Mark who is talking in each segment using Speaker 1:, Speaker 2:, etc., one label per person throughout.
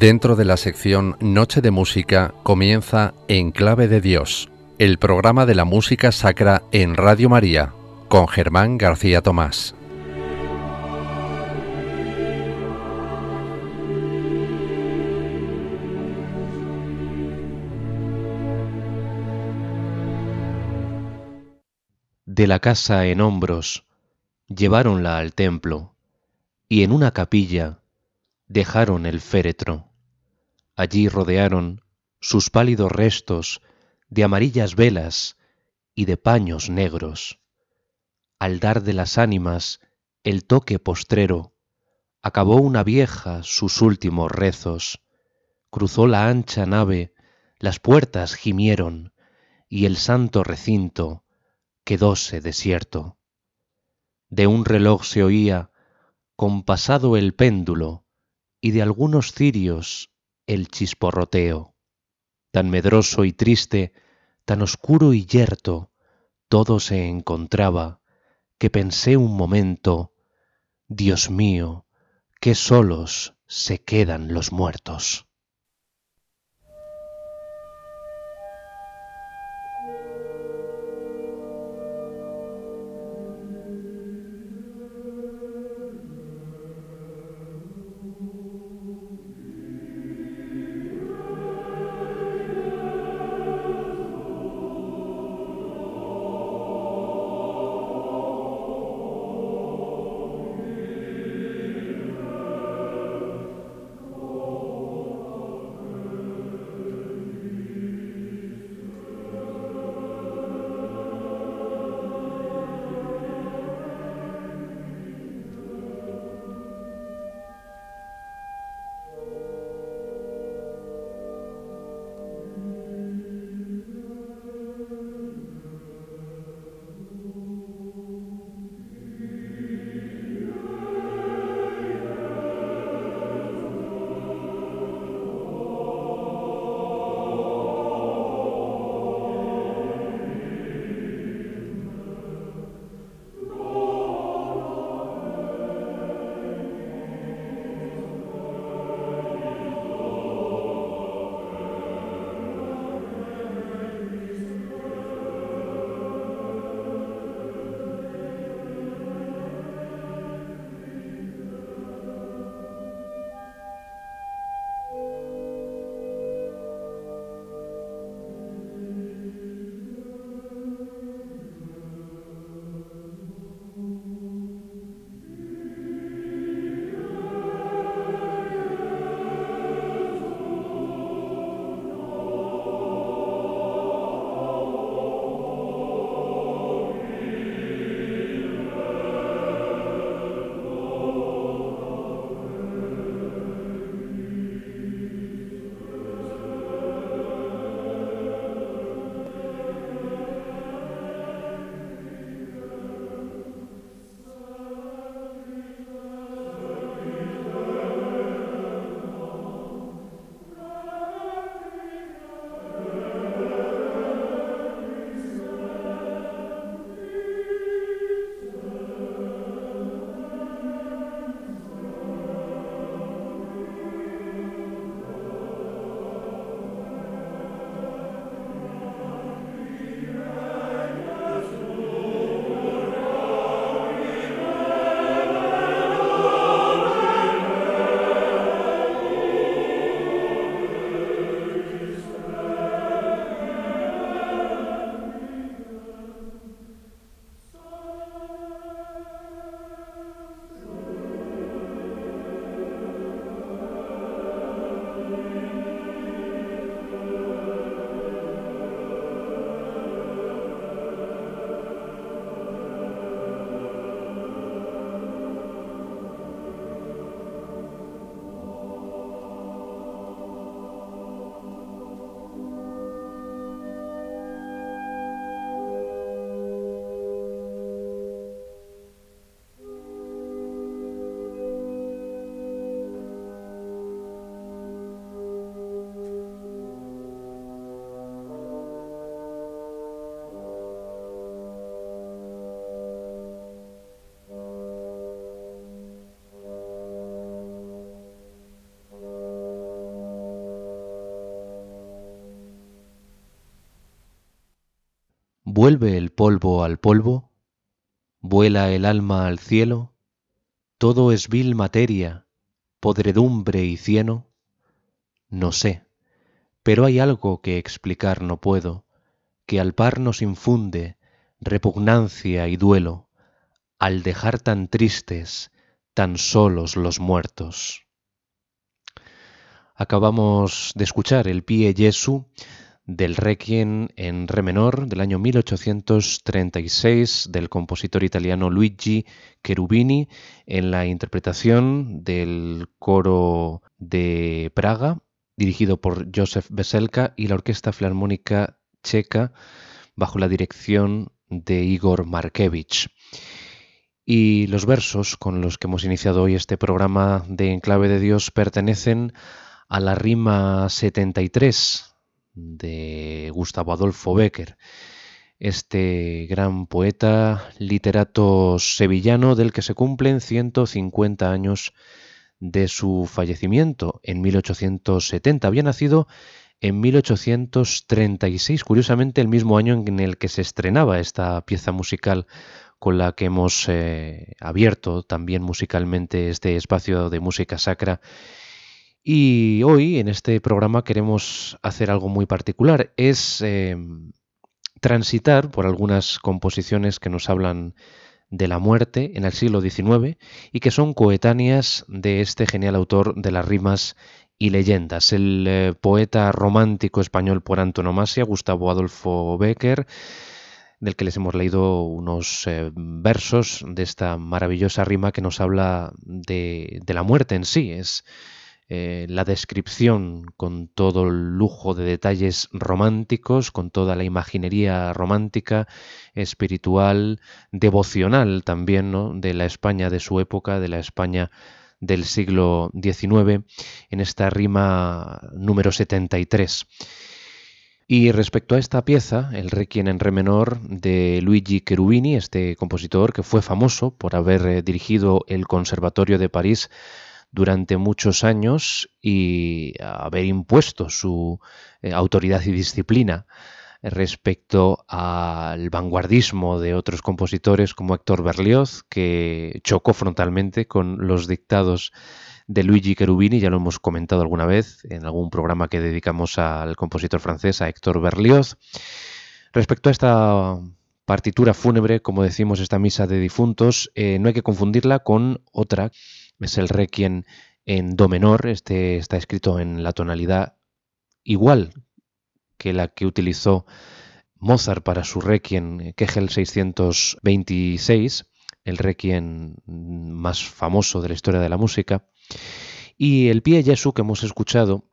Speaker 1: Dentro de la sección Noche de Música comienza En Clave de Dios, el programa de la música sacra en Radio María, con Germán García Tomás.
Speaker 2: De la casa en hombros, lleváronla al templo, y en una capilla dejaron el féretro. Allí rodearon sus pálidos restos de amarillas velas y de paños negros. Al dar de las ánimas el toque postrero, acabó una vieja sus últimos rezos, cruzó la ancha nave, las puertas gimieron, y el santo recinto quedóse desierto. De un reloj se oía, compasado el péndulo, y de algunos cirios el chisporroteo. Tan medroso y triste, tan oscuro y yerto, todo se encontraba, que pensé un momento, Dios mío, qué solos se quedan los muertos. Vuelve el polvo al polvo, vuela el alma al cielo, todo es vil materia, podredumbre y cieno. No sé, pero hay algo que explicar no puedo, que al par nos infunde repugnancia y duelo, al dejar tan tristes, tan solos los muertos. Acabamos de escuchar el Pie Jesu del Requiem en Re menor del año 1836 del compositor italiano Luigi Cherubini en la interpretación del coro de Praga dirigido por Josef Veselka y la Orquesta Filarmónica Checa bajo la dirección de Igor Markevich. Y los versos con los que hemos iniciado hoy este programa de Enclave de Dios pertenecen a la rima 73 de Gustavo Adolfo Becker, este gran poeta literato sevillano del que se cumplen 150 años de su fallecimiento en 1870. Había nacido en 1836, curiosamente el mismo año en el que se estrenaba esta pieza musical con la que hemos eh, abierto también musicalmente este espacio de música sacra y hoy en este programa queremos hacer algo muy particular, es em, transitar por algunas composiciones que nos hablan de la muerte en el siglo XIX y que son coetáneas de este genial autor de las rimas y leyendas, el eh, poeta romántico español por antonomasia, Gustavo Adolfo Becker, del que les hemos leído unos eh, versos de esta maravillosa rima que nos habla de, de la muerte en sí. Es, eh, la descripción con todo el lujo de detalles románticos, con toda la imaginería romántica, espiritual, devocional también, ¿no? de la España de su época, de la España del siglo XIX, en esta rima número 73. Y respecto a esta pieza, el Requiem en Re menor de Luigi Cherubini, este compositor que fue famoso por haber eh, dirigido el Conservatorio de París durante muchos años y haber impuesto su eh, autoridad y disciplina respecto al vanguardismo de otros compositores como Héctor Berlioz, que chocó frontalmente con los dictados de Luigi Cherubini, ya lo hemos comentado alguna vez en algún programa que dedicamos al compositor francés, a Héctor Berlioz. Respecto a esta partitura fúnebre, como decimos, esta misa de difuntos, eh, no hay que confundirla con otra es el Requiem en Do menor, este está escrito en la tonalidad igual que la que utilizó Mozart para su Requiem Kegel 626, el Requiem más famoso de la historia de la música. Y el pie Jesu que hemos escuchado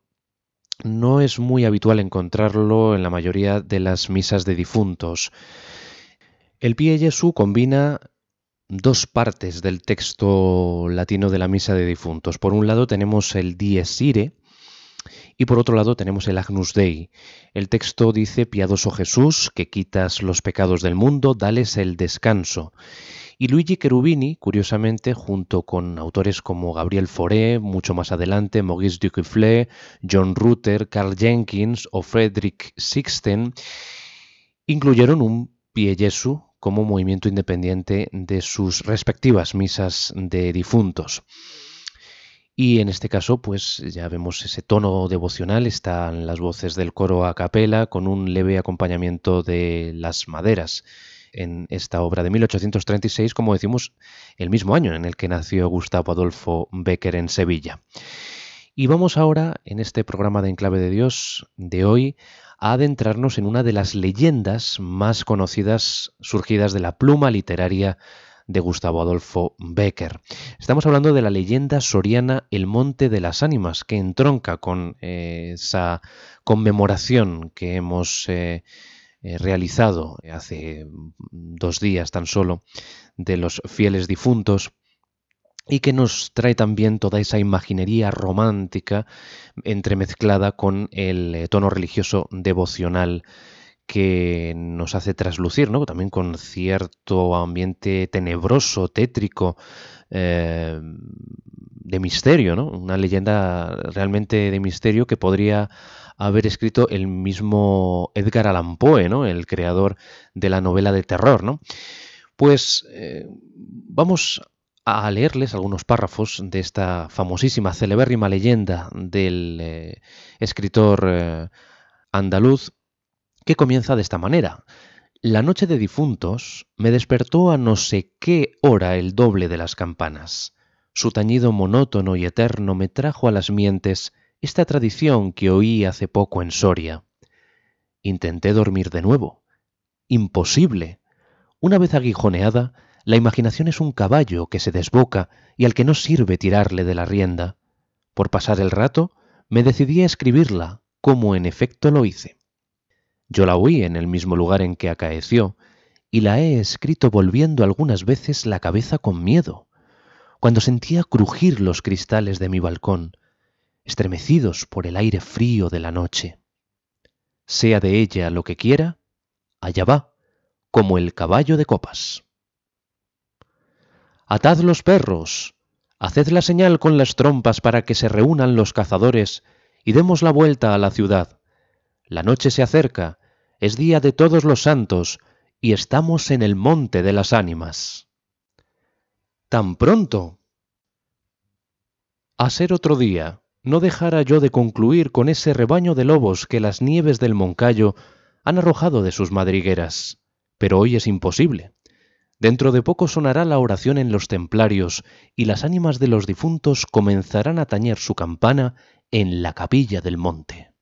Speaker 2: no es muy habitual encontrarlo en la mayoría de las misas de difuntos. El pie Jesu combina dos partes del texto latino de la misa de difuntos. Por un lado tenemos el Dies Irae y por otro lado tenemos el Agnus Dei. El texto dice, piadoso Jesús, que quitas los pecados del mundo, dales el descanso. Y Luigi Cherubini, curiosamente, junto con autores como Gabriel Fauré, mucho más adelante, Maurice Duqueflé, John Rutter, Carl Jenkins o Frederick Sixten, incluyeron un Pie Jesu como movimiento independiente de sus respectivas misas de difuntos. Y en este caso, pues ya vemos ese tono devocional, están las voces del coro a capela con un leve acompañamiento de las maderas en esta obra de 1836, como decimos, el mismo año en el que nació Gustavo Adolfo Becker en Sevilla. Y vamos ahora, en este programa de Enclave de Dios de hoy, a adentrarnos en una de las leyendas más conocidas surgidas de la pluma literaria de Gustavo Adolfo Becker. Estamos hablando de la leyenda soriana El Monte de las Ánimas, que entronca con eh, esa conmemoración que hemos eh, eh, realizado hace dos días tan solo de los fieles difuntos y que nos trae también toda esa imaginería romántica entremezclada con el eh, tono religioso devocional que nos hace traslucir, ¿no? También con cierto ambiente tenebroso, tétrico, eh, de misterio, ¿no? Una leyenda realmente de misterio que podría haber escrito el mismo Edgar Allan Poe, ¿no? El creador de la novela de terror, ¿no? Pues eh, vamos a leerles algunos párrafos de esta famosísima, celebérrima leyenda del eh, escritor eh, andaluz que comienza de esta manera. La noche de difuntos me despertó a no sé qué hora el doble de las campanas. Su tañido monótono y eterno me trajo a las mientes esta tradición que oí hace poco en Soria. Intenté dormir de nuevo. Imposible. Una vez aguijoneada, la imaginación es un caballo que se desboca y al que no sirve tirarle de la rienda. Por pasar el rato, me decidí a escribirla, como en efecto lo hice. Yo la oí en el mismo lugar en que acaeció, y la he escrito volviendo algunas veces la cabeza con miedo cuando sentía crujir los cristales de mi balcón, estremecidos por el aire frío de la noche. Sea de ella lo que quiera, allá va, como el caballo de copas. Atad los perros, haced la señal con las trompas para que se reúnan los cazadores y demos la vuelta a la ciudad. La noche se acerca, es día de todos los santos, y estamos en el monte de las ánimas tan pronto. A ser otro día, no dejara yo de concluir con ese rebaño de lobos que las nieves del Moncayo han arrojado de sus madrigueras. Pero hoy es imposible. Dentro de poco sonará la oración en los templarios y las ánimas de los difuntos comenzarán a tañer su campana en la capilla del monte.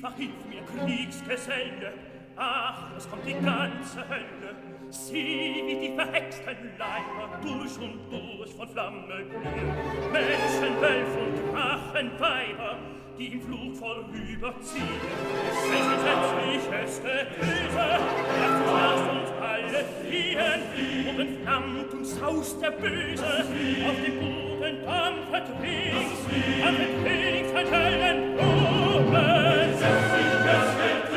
Speaker 3: Hilfe, hilf mir, Kriegsgeselle, ach, es kommt die ganze Hölle. Sieh, wie die verhexten Leiber durch und durch von Flamme glühen. Menschen, Wölf und Drachenweiber, die im Flug vorüberziehen. Welches entsetzliches Getöse, lasst uns, alle fliehen. Oben flammt und saust der Böse, auf dem Boden Verträgt, an Verträgt verteilen Proben. Setz dich fest mit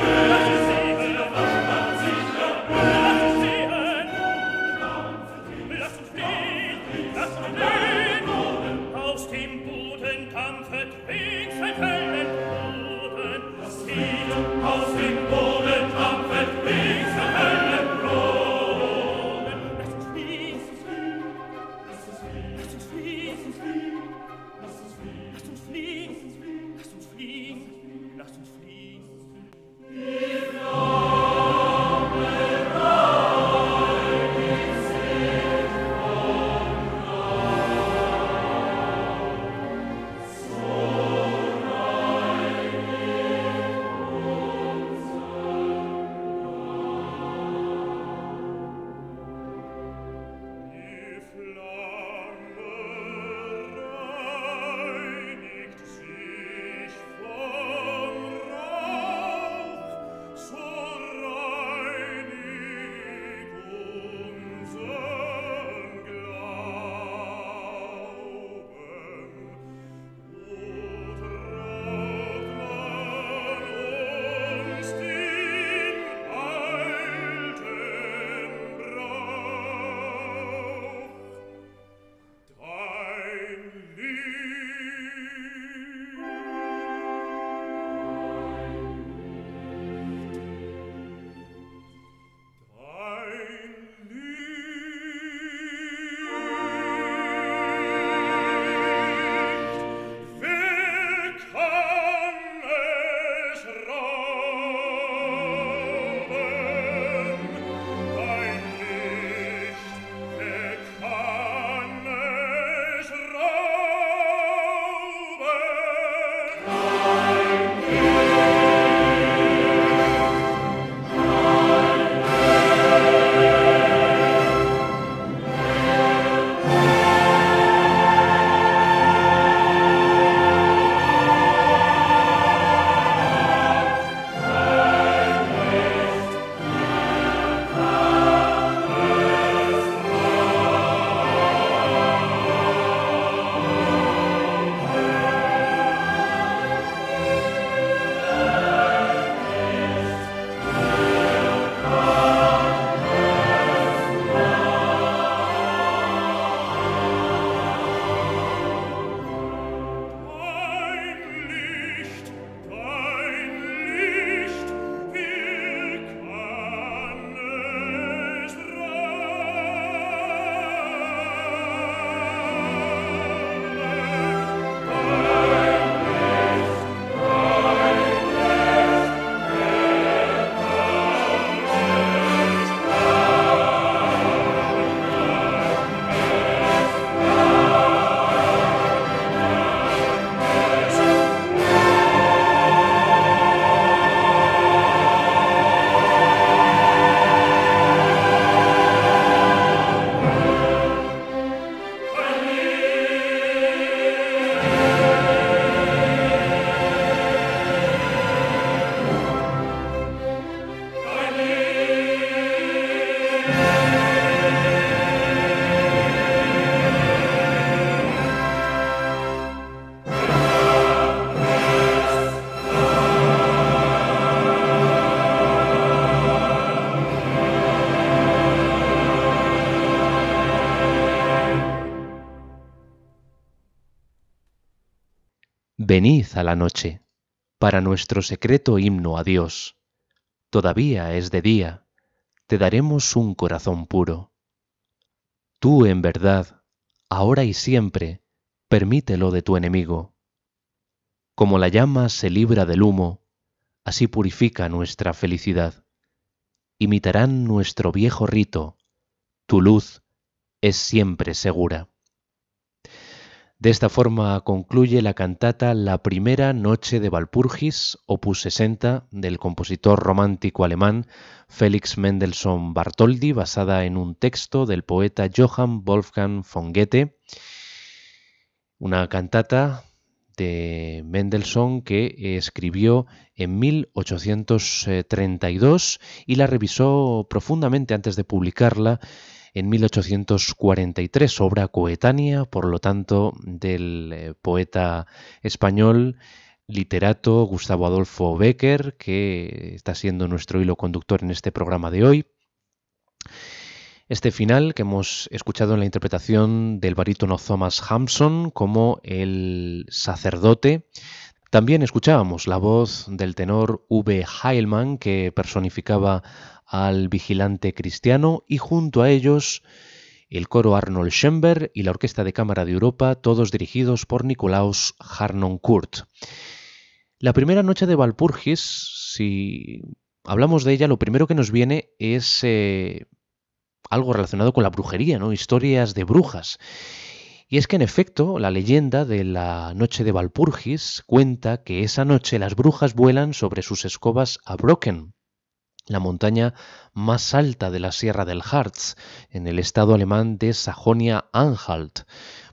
Speaker 2: Venid a la noche, para nuestro secreto himno a Dios. Todavía es de día, te daremos un corazón puro. Tú, en verdad, ahora y siempre, permítelo de tu enemigo. Como la llama se libra del humo, así purifica nuestra felicidad. Imitarán nuestro viejo rito, tu luz es siempre segura. De esta forma concluye la cantata La primera noche de Walpurgis, opus 60, del compositor romántico alemán Felix Mendelssohn Bartholdy, basada en un texto del poeta Johann Wolfgang von Goethe. Una cantata de Mendelssohn que escribió en 1832 y la revisó profundamente antes de publicarla en 1843, obra coetánea, por lo tanto, del eh, poeta español literato Gustavo Adolfo Becker, que está siendo nuestro hilo conductor en este programa de hoy. Este final que hemos escuchado en la interpretación del barítono Thomas Hampson como el sacerdote. También escuchábamos la voz del tenor V. Heilmann que personificaba al vigilante cristiano y junto a ellos el coro Arnold Schember y la Orquesta de Cámara de Europa, todos dirigidos por Nicolaus Harnoncourt. La primera noche de Valpurgis, si hablamos de ella, lo primero que nos viene es eh, algo relacionado con la brujería, ¿no? Historias de brujas. Y es que en efecto, la leyenda de la noche de Valpurgis cuenta que esa noche las brujas vuelan sobre sus escobas a Brocken, la montaña más alta de la Sierra del Harz, en el estado alemán de Sajonia-Anhalt.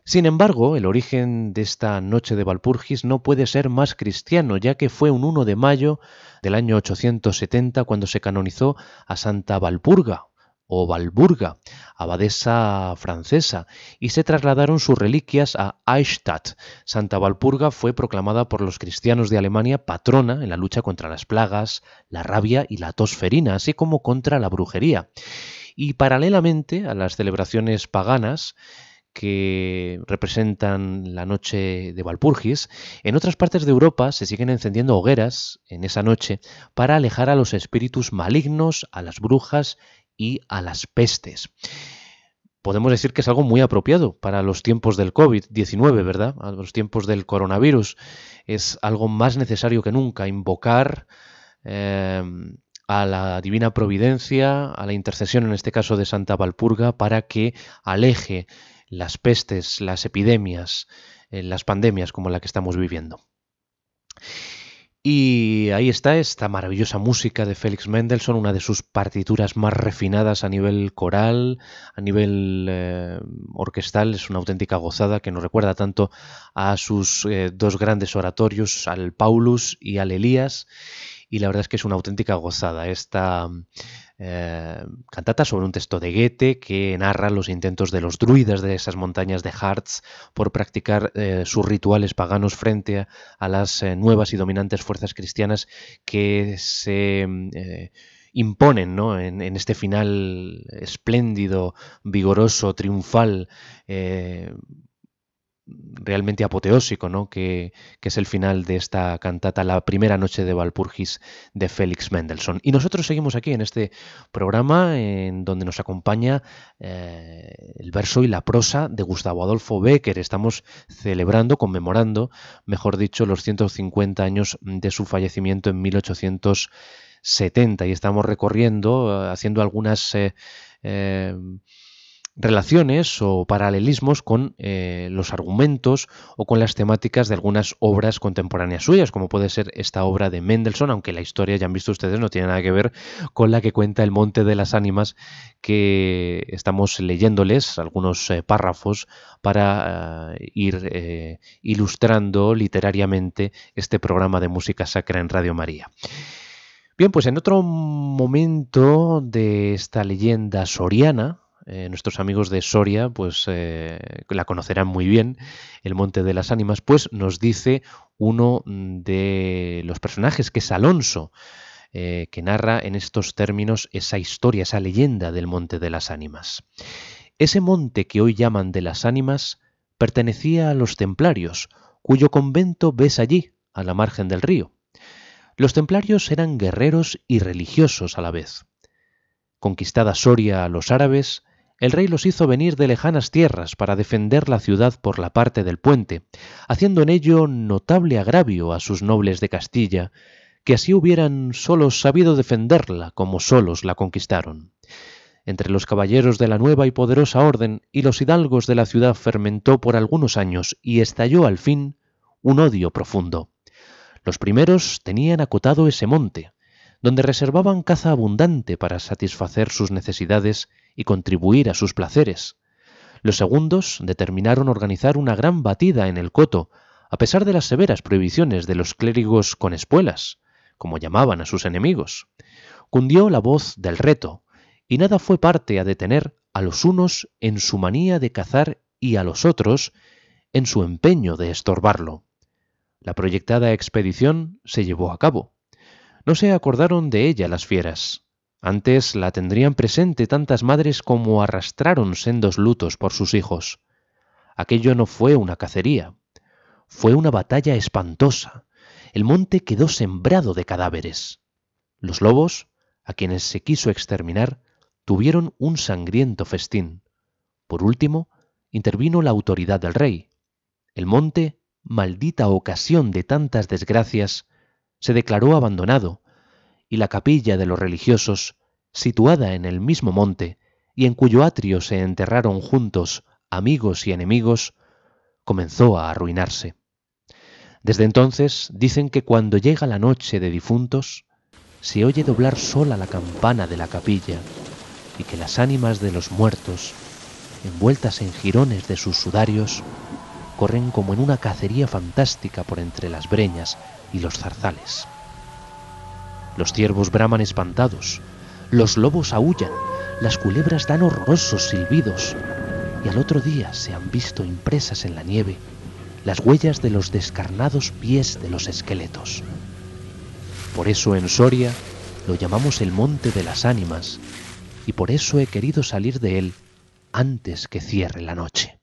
Speaker 2: Sin embargo, el origen de esta noche de Valpurgis no puede ser más cristiano, ya que fue un 1 de mayo del año 870 cuando se canonizó a Santa Valpurga, o Valburga, abadesa francesa, y se trasladaron sus reliquias a Eichstatt. Santa Valpurga fue proclamada por los cristianos de Alemania patrona en la lucha contra las plagas, la rabia y la tosferina, así como contra la brujería. Y paralelamente a las celebraciones paganas, que representan la noche de Valpurgis, en otras partes de Europa se siguen encendiendo hogueras en esa noche para alejar a los espíritus malignos, a las brujas y a las pestes. Podemos decir que es algo muy apropiado para los tiempos del COVID-19, ¿verdad? A los tiempos del coronavirus. Es algo más necesario que nunca invocar eh, a la divina providencia, a la intercesión en este caso de Santa Valpurga, para que aleje las pestes, las epidemias, eh, las pandemias como la que estamos viviendo. Y ahí está esta maravillosa música de Félix Mendelssohn, una de sus partituras más refinadas a nivel coral, a nivel eh, orquestal, es una auténtica gozada que nos recuerda tanto a sus eh, dos grandes oratorios, al Paulus y al Elías, y la verdad es que es una auténtica gozada esta eh, cantata sobre un texto de Goethe que narra los intentos de los druidas de esas montañas de Harz por practicar eh, sus rituales paganos frente a, las eh, nuevas y dominantes fuerzas cristianas que se imponen en, en, este final espléndido, vigoroso, triunfal realmente apoteósico, ¿no? Que, es el final de esta cantata, la primera noche de Valpurgis de Félix Mendelssohn. Y nosotros seguimos aquí en este programa en donde nos acompaña eh, el verso y la prosa de Gustavo Adolfo Becker. Estamos celebrando, conmemorando, mejor dicho, los 150 años de su fallecimiento en 1870 y estamos recorriendo, eh, haciendo algunas... Eh, relaciones o paralelismos con eh, los argumentos o con las temáticas de algunas obras contemporáneas suyas, como puede ser esta obra de Mendelssohn, aunque la historia, ya han visto ustedes, no tiene nada que ver con la que cuenta El Monte de las Ánimas, que estamos leyéndoles algunos eh, párrafos para eh, ir ilustrando literariamente este programa de música sacra en Radio María. Bien, pues en otro momento de esta leyenda soriana, eh, nuestros amigos de Soria, pues eh, la conocerán muy bien, el Monte de las Ánimas, pues nos dice uno de los personajes, que es Alonso, eh, que narra en estos términos esa historia, esa leyenda del Monte de las Ánimas. Ese monte que hoy llaman de las Ánimas pertenecía a los templarios, cuyo convento ves allí, a la margen del río. Los templarios eran guerreros y religiosos a la vez. Conquistada Soria a los árabes, el rey los hizo venir de lejanas tierras para defender la ciudad por la parte del puente, haciendo en ello notable agravio a sus nobles de Castilla, que así hubieran solos sabido defenderla como solos la conquistaron. entre los caballeros de la nueva y poderosa orden y los hidalgos de la ciudad fermentó por algunos años y estalló al fin un odio profundo. Los primeros tenían acotado ese monte, donde reservaban caza abundante para satisfacer sus necesidades y contribuir a sus placeres. Los segundos determinaron organizar una gran batida en el coto, a pesar de las severas prohibiciones de los clérigos con espuelas, como llamaban a sus enemigos. Cundió la voz del reto, y nada fue parte a detener a los unos en su manía de cazar y a los otros en su empeño de estorbarlo. La proyectada expedición se llevó a cabo. No se acordaron de ella las fieras. Antes la tendrían presente tantas madres como arrastraron sendos lutos por sus hijos. Aquello no fue una cacería, fue una batalla espantosa. El monte quedó sembrado de cadáveres. Los lobos, a quienes se quiso exterminar, tuvieron un sangriento festín. Por último, intervino la autoridad del rey. El monte maldita ocasión de tantas desgracias, se declaró abandonado, y la capilla de los religiosos, situada en el mismo monte, y en cuyo atrio se enterraron juntos amigos y enemigos, comenzó a arruinarse. Desde entonces dicen que cuando llega la noche de difuntos, se oye doblar sola la campana de la capilla y que las ánimas de los muertos, envueltas en jirones de sus sudarios, corren como en una cacería fantástica por entre las breñas y los zarzales. Los ciervos braman espantados, los lobos aullan, las culebras dan horrorosos silbidos, y al otro día se han visto impresas en la nieve las huellas de los descarnados pies de los esqueletos. Por eso en Soria lo llamamos el Monte de las Ánimas, y por eso he querido salir de él antes que cierre la noche.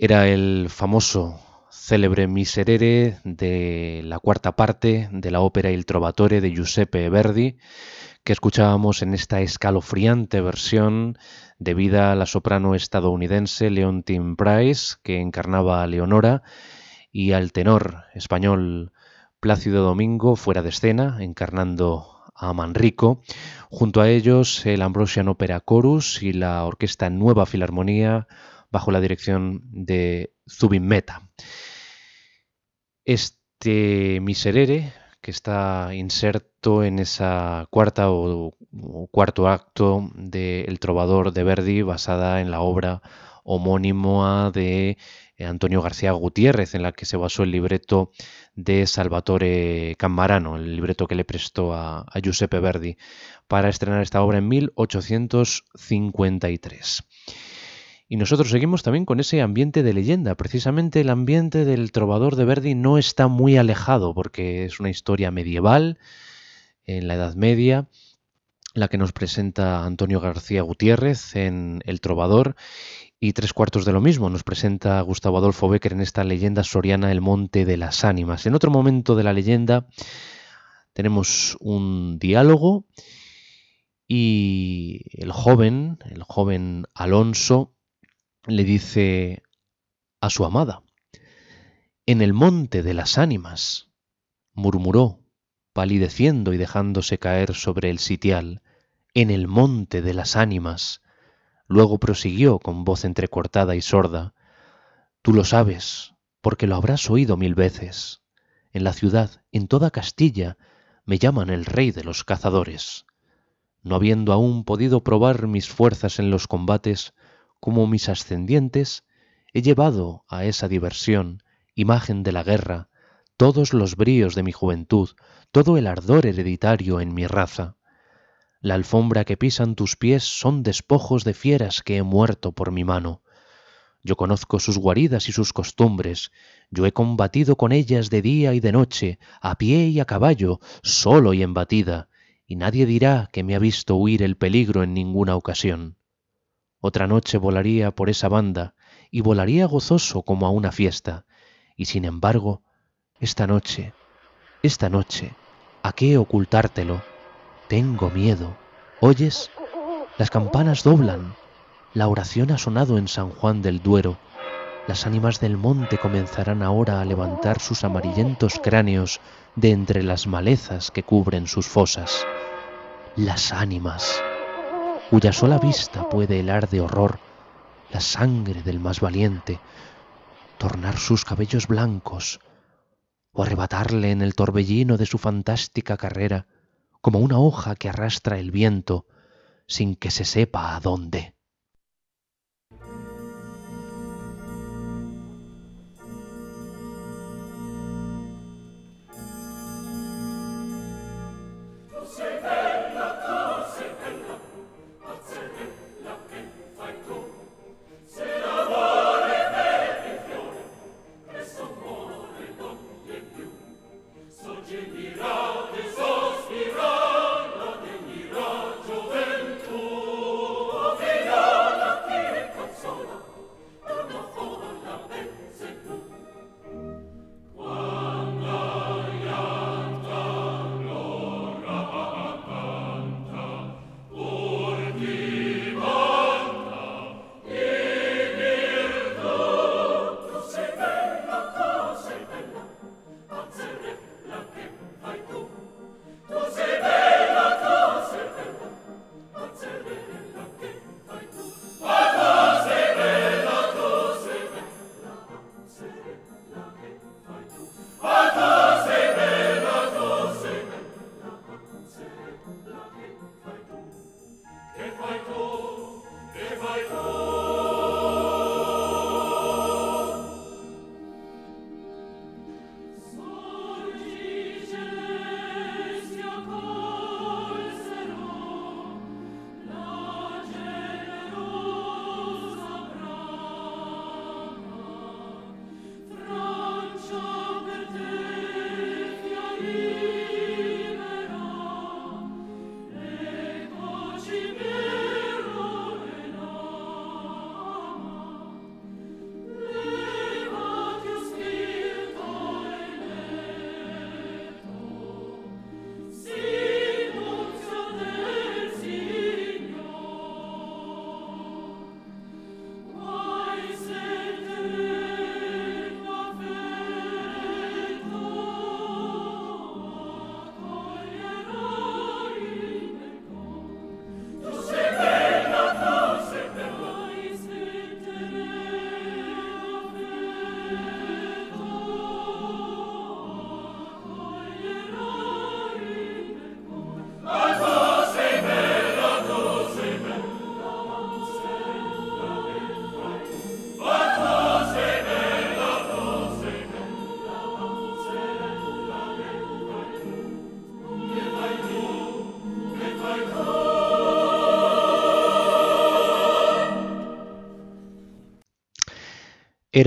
Speaker 2: Era el famoso, célebre Miserere de la cuarta parte de la ópera Il Trovatore de Giuseppe Verdi, que escuchábamos en esta escalofriante versión debida a la soprano estadounidense Leontine Price, que encarnaba a Leonora, y al tenor español Plácido Domingo fuera de escena, encarnando a Manrico. Junto a ellos el Ambrosian Opera Chorus y la Orquesta Nueva Filarmonía bajo la dirección de Zubin Meta. Este Miserere, que está inserto en esa cuarta o, cuarto acto de El Trovador de Verdi, basada en la obra homónima de Antonio García Gutiérrez, en la que se basó el libreto de Salvatore Cammarano, el libreto que le prestó a, a Giuseppe Verdi para estrenar esta obra en 1853. Y nosotros seguimos también con ese ambiente de leyenda. Precisamente el ambiente del trovador de Verdi no está muy alejado porque es una historia medieval, en la Edad Media, la que nos presenta Antonio García Gutiérrez en El Trovador. Y tres cuartos de lo mismo nos presenta Gustavo Adolfo Becker en esta leyenda soriana El Monte de las Ánimas. En otro momento de la leyenda tenemos un diálogo y el joven, el joven Alonso, le dice a su amada, En el monte de las ánimas, murmuró, palideciendo y dejándose caer sobre el sitial, en el monte de las ánimas. Luego prosiguió con voz entrecortada y sorda, Tú lo sabes, porque lo habrás oído mil veces. En la ciudad, en toda Castilla, me llaman el rey de los cazadores. No habiendo aún podido probar mis fuerzas en los combates, como mis ascendientes, he llevado a esa diversión, imagen de la guerra, todos los bríos de mi juventud, todo el ardor hereditario en mi raza. La alfombra que pisan tus pies son despojos de fieras que he muerto por mi mano. Yo conozco sus guaridas y sus costumbres, yo he combatido con ellas de día y de noche, a pie y a caballo, solo y en batida, y nadie dirá que me ha visto huir el peligro en ninguna ocasión. Otra noche volaría por esa banda y volaría gozoso como a una fiesta. Y sin embargo, esta noche, esta noche, ¿a qué ocultártelo? Tengo miedo. ¿Oyes? Las campanas doblan. La oración ha sonado en San Juan del Duero. Las ánimas del monte comenzarán ahora a levantar sus amarillentos cráneos de entre las malezas que cubren sus fosas. Las ánimas cuya sola vista puede helar de horror la sangre del más valiente, tornar sus cabellos blancos o arrebatarle en el torbellino de su fantástica carrera como una hoja que arrastra el viento sin que se sepa a dónde.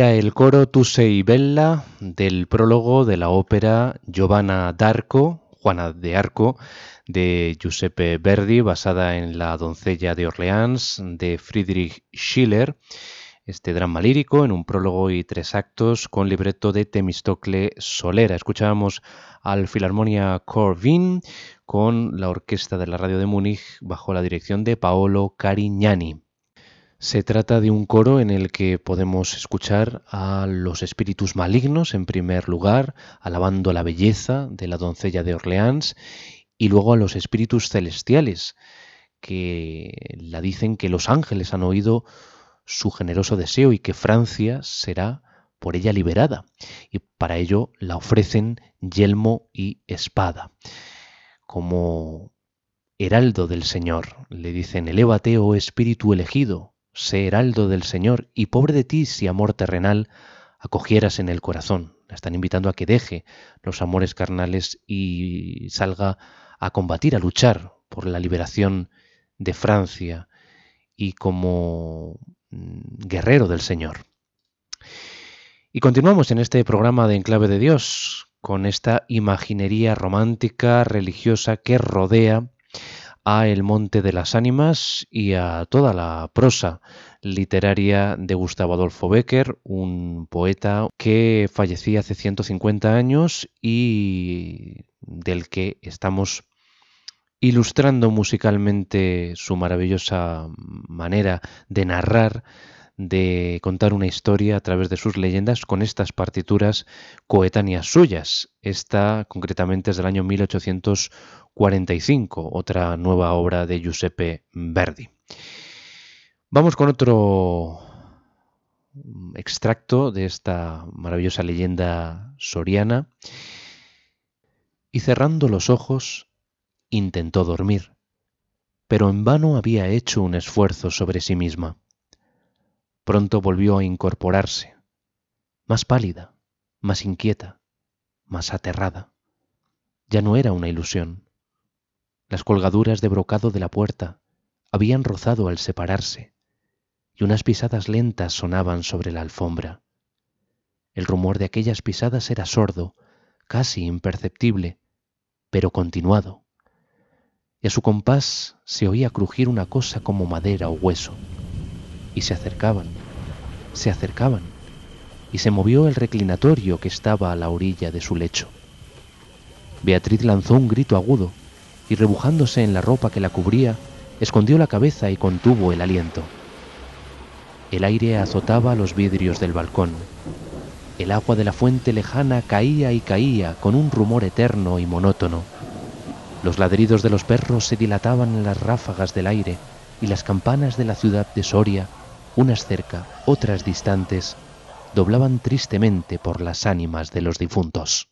Speaker 2: El coro Tu sei bella del prólogo de la ópera Giovanna d'Arco, Juana de Arco, de Giuseppe Verdi, basada en La doncella de Orleans, de Friedrich Schiller. Este drama lírico en un prólogo y tres actos con libreto de Temistocle Solera. Escuchábamos al Filarmonia Corvin con la orquesta de la radio de Múnich bajo la dirección de Paolo Carignani. Se trata de un coro en el que podemos escuchar a los espíritus malignos en primer lugar, alabando la belleza de la doncella de Orleans, y luego a los espíritus celestiales, que la dicen que los ángeles han oído su generoso deseo y que Francia será por ella liberada, y para ello la ofrecen yelmo y espada. Como heraldo del Señor, le dicen, elévate, oh espíritu elegido, sé heraldo del Señor, y pobre de ti si amor terrenal acogieras en el corazón. La están invitando a que deje los amores carnales y salga a combatir, a luchar por la liberación de Francia y como mm, guerrero del Señor. Y continuamos en este programa de Enclave de Dios con esta imaginería romántica, religiosa que rodea a El Monte de las Ánimas y a toda la prosa literaria de Gustavo Adolfo Becker, un poeta que fallecía hace 150 años y del que estamos ilustrando musicalmente su maravillosa manera de narrar de contar una historia a través de sus leyendas con estas partituras coetáneas suyas. Esta concretamente es del año 1845, otra nueva obra de Giuseppe Verdi. Vamos con otro extracto de esta maravillosa leyenda soriana. Y cerrando los ojos, intentó dormir, pero en vano había hecho un esfuerzo sobre sí misma. Pronto volvió a incorporarse, más pálida, más inquieta, más aterrada. Ya no era una ilusión. Las colgaduras de brocado de la puerta habían rozado al separarse, y unas pisadas lentas sonaban sobre la alfombra. El rumor de aquellas pisadas era sordo, casi imperceptible, pero continuado, y a su compás se oía crujir una cosa como madera o hueso y se acercaban, se acercaban, y se movió el reclinatorio que estaba a la orilla de su lecho. Beatriz lanzó un grito agudo y rebujándose en la ropa que la cubría, escondió la cabeza y contuvo el aliento. El aire azotaba los vidrios del balcón. El agua de la fuente lejana caía y caía con un rumor eterno y monótono. Los ladridos de los perros se dilataban en las ráfagas del aire y las campanas de la ciudad de Soria unas cerca, otras distantes, doblaban tristemente por las ánimas de los difuntos.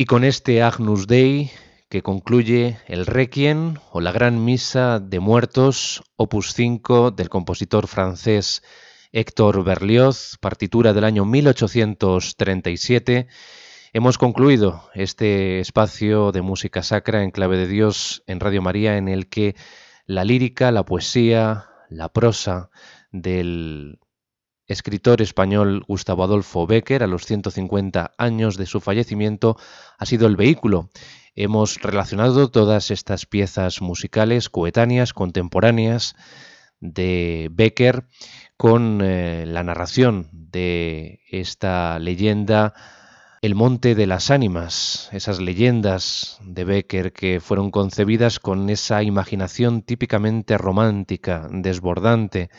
Speaker 2: Y con este Agnus Dei que concluye el Requiem o la Gran Misa de Muertos, opus 5 del compositor francés Héctor Berlioz, partitura del año 1837, hemos concluido este espacio de música sacra en clave de Dios en Radio María en el que la lírica, la poesía, la prosa del escritor español Gustavo Adolfo Becker a los 150 años de su fallecimiento ha sido el vehículo. Hemos relacionado todas estas piezas musicales coetáneas, contemporáneas de Becker con eh, la narración de esta leyenda El Monte de las Ánimas, esas leyendas de Becker que fueron concebidas con esa imaginación típicamente romántica, desbordante,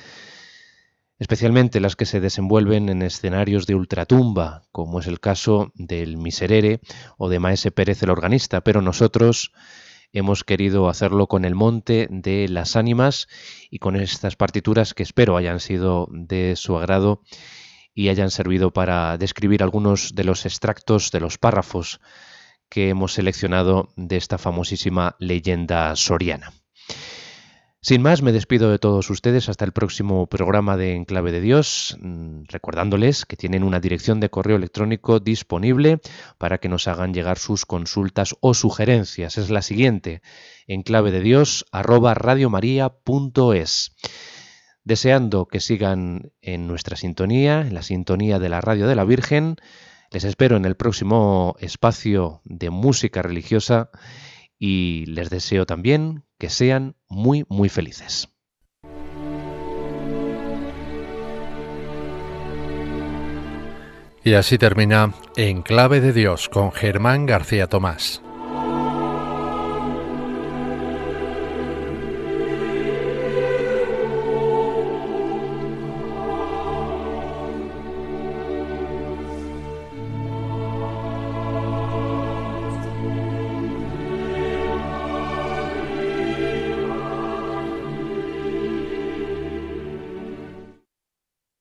Speaker 2: especialmente las que se desenvuelven en escenarios de ultratumba, como es el caso del Miserere o de Maese Pérez el organista, pero nosotros hemos querido hacerlo con el Monte de las Ánimas y con estas partituras que espero hayan sido de su agrado y hayan servido para describir algunos de los extractos de los párrafos que hemos seleccionado de esta famosísima leyenda soriana. Sin más, me despido de todos ustedes hasta el próximo programa de Enclave de Dios, mm, recordándoles que tienen una dirección de correo electrónico disponible para que nos hagan llegar sus consultas o sugerencias. Es la siguiente, enclave de Dios Deseando que sigan en nuestra sintonía, en la sintonía de la radio de la Virgen, les espero en el próximo espacio de música religiosa y les deseo también que sean muy, muy felices.
Speaker 1: Y así termina En Clave de Dios con Germán García Tomás.